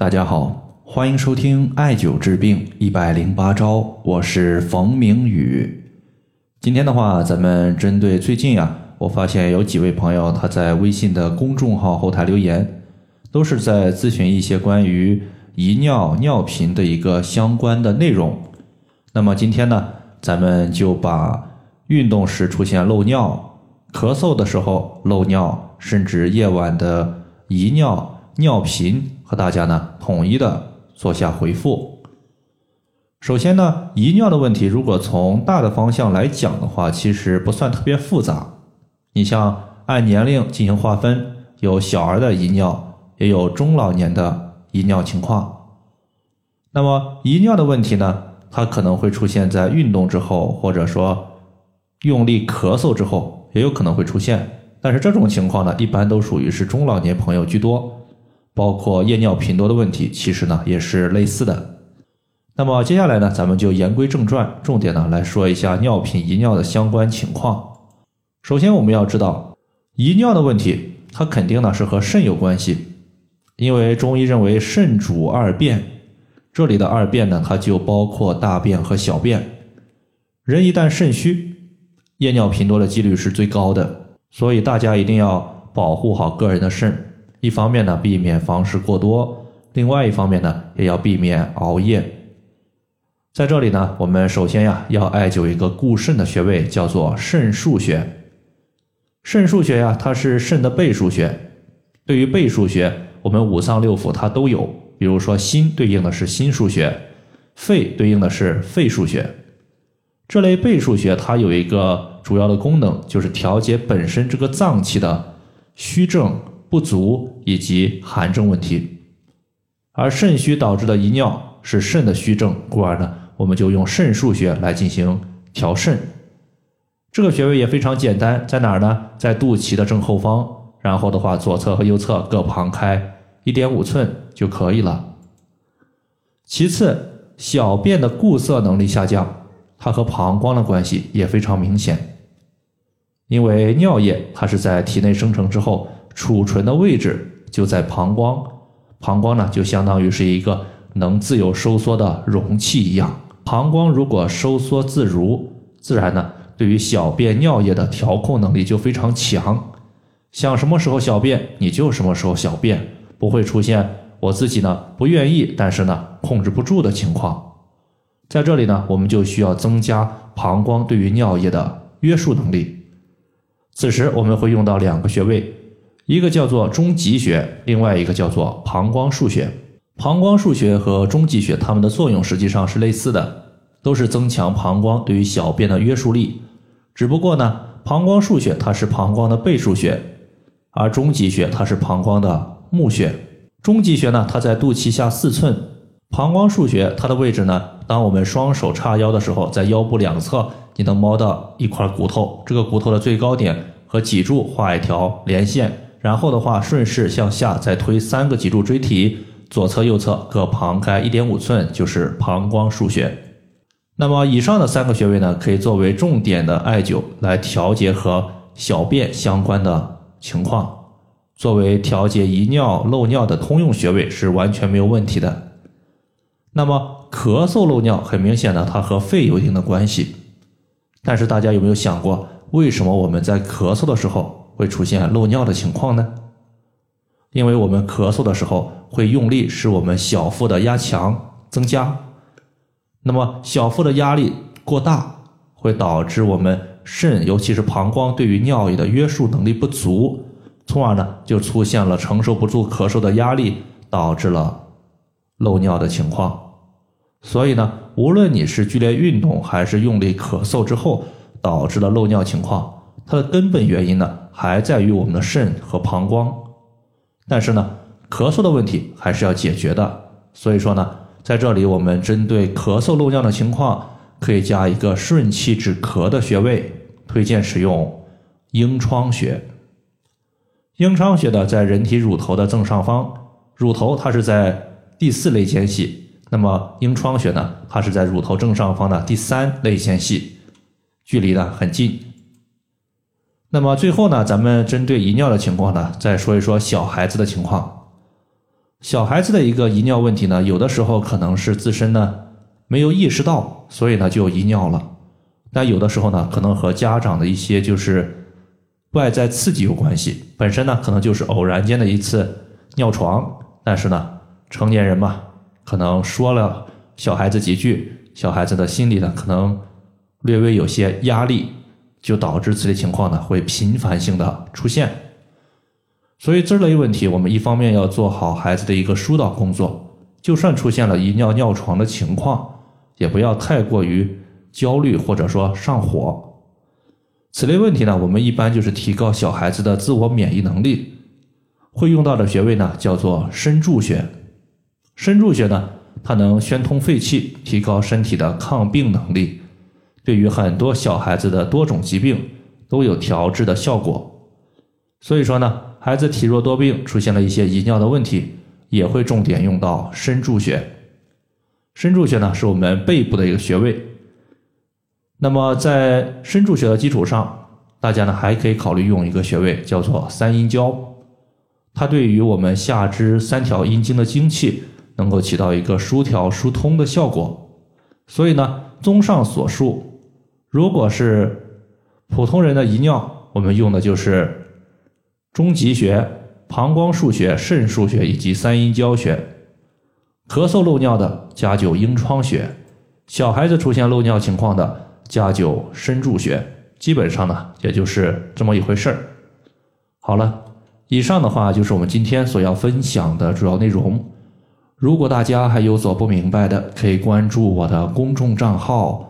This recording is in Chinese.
大家好，欢迎收听艾灸治病一百零八招，我是冯明宇。今天的话，咱们针对最近啊，我发现有几位朋友他在微信的公众号后台留言，都是在咨询一些关于遗尿、尿频的一个相关的内容。那么今天呢，咱们就把运动时出现漏尿、咳嗽的时候漏尿，甚至夜晚的遗尿。尿频和大家呢统一的做下回复。首先呢，遗尿的问题，如果从大的方向来讲的话，其实不算特别复杂。你像按年龄进行划分，有小儿的遗尿，也有中老年的遗尿情况。那么遗尿的问题呢，它可能会出现在运动之后，或者说用力咳嗽之后，也有可能会出现。但是这种情况呢，一般都属于是中老年朋友居多。包括夜尿频多的问题，其实呢也是类似的。那么接下来呢，咱们就言归正传，重点呢来说一下尿频遗尿的相关情况。首先我们要知道，遗尿的问题，它肯定呢是和肾有关系，因为中医认为肾主二便，这里的二便呢，它就包括大便和小便。人一旦肾虚，夜尿频多的几率是最高的，所以大家一定要保护好个人的肾。一方面呢，避免房事过多；另外一方面呢，也要避免熬夜。在这里呢，我们首先呀，要艾灸一个固肾的穴位，叫做肾腧穴。肾腧穴呀，它是肾的背腧穴。对于背腧穴，我们五脏六腑它都有。比如说，心对应的是心腧穴，肺对应的是肺腧穴。这类背腧穴它有一个主要的功能，就是调节本身这个脏器的虚症。不足以及寒症问题，而肾虚导致的遗尿是肾的虚症，故而呢，我们就用肾腧穴来进行调肾。这个穴位也非常简单，在哪儿呢？在肚脐的正后方，然后的话，左侧和右侧各旁开一点五寸就可以了。其次，小便的固涩能力下降，它和膀胱的关系也非常明显，因为尿液它是在体内生成之后。储存的位置就在膀胱，膀胱呢就相当于是一个能自由收缩的容器一样。膀胱如果收缩自如，自然呢对于小便尿液的调控能力就非常强。想什么时候小便你就什么时候小便，不会出现我自己呢不愿意，但是呢控制不住的情况。在这里呢，我们就需要增加膀胱对于尿液的约束能力。此时我们会用到两个穴位。一个叫做中极穴，另外一个叫做膀胱腧穴。膀胱腧穴和中极穴，它们的作用实际上是类似的，都是增强膀胱对于小便的约束力。只不过呢，膀胱腧穴它是膀胱的背腧穴，而中极穴它是膀胱的募穴。中极穴呢，它在肚脐下四寸；膀胱腧穴它的位置呢，当我们双手叉腰的时候，在腰部两侧，你能摸到一块骨头，这个骨头的最高点和脊柱画一条连线。然后的话，顺势向下再推三个脊柱椎体，左侧、右侧各旁开一点五寸，就是膀胱腧穴。那么以上的三个穴位呢，可以作为重点的艾灸来调节和小便相关的情况，作为调节遗尿、漏尿的通用穴位是完全没有问题的。那么咳嗽漏尿，很明显的它和肺有一定的关系，但是大家有没有想过，为什么我们在咳嗽的时候？会出现漏尿的情况呢？因为我们咳嗽的时候会用力，使我们小腹的压强增加。那么小腹的压力过大，会导致我们肾，尤其是膀胱对于尿液的约束能力不足，从而呢就出现了承受不住咳嗽的压力，导致了漏尿的情况。所以呢，无论你是剧烈运动还是用力咳嗽之后导致了漏尿情况。它的根本原因呢，还在于我们的肾和膀胱，但是呢，咳嗽的问题还是要解决的。所以说呢，在这里我们针对咳嗽漏尿的情况，可以加一个顺气止咳的穴位，推荐使用鹰窗穴。鹰窗穴呢，在人体乳头的正上方，乳头它是在第四肋间隙，那么鹰窗穴呢，它是在乳头正上方的第三肋间隙，距离呢很近。那么最后呢，咱们针对遗尿的情况呢，再说一说小孩子的情况。小孩子的一个遗尿问题呢，有的时候可能是自身呢没有意识到，所以呢就遗尿了。但有的时候呢，可能和家长的一些就是外在刺激有关系，本身呢可能就是偶然间的一次尿床，但是呢成年人嘛，可能说了小孩子几句，小孩子的心里呢可能略微有些压力，就导致此类情况呢会频繁性的出现。所以这类问题，我们一方面要做好孩子的一个疏导工作，就算出现了遗尿尿床的情况，也不要太过于。焦虑或者说上火，此类问题呢，我们一般就是提高小孩子的自我免疫能力，会用到的穴位呢叫做身柱穴。身柱穴呢，它能宣通肺气，提高身体的抗病能力，对于很多小孩子的多种疾病都有调治的效果。所以说呢，孩子体弱多病，出现了一些遗尿的问题，也会重点用到身柱穴。身柱穴呢，是我们背部的一个穴位。那么在身柱穴的基础上，大家呢还可以考虑用一个穴位，叫做三阴交。它对于我们下肢三条阴经的精气，能够起到一个疏调疏通的效果。所以呢，综上所述，如果是普通人的遗尿，我们用的就是中极穴、膀胱腧穴、肾腧穴以及三阴交穴。咳嗽漏尿的，加灸阴窗穴；小孩子出现漏尿情况的。加灸身柱穴，基本上呢，也就是这么一回事儿。好了，以上的话就是我们今天所要分享的主要内容。如果大家还有所不明白的，可以关注我的公众账号“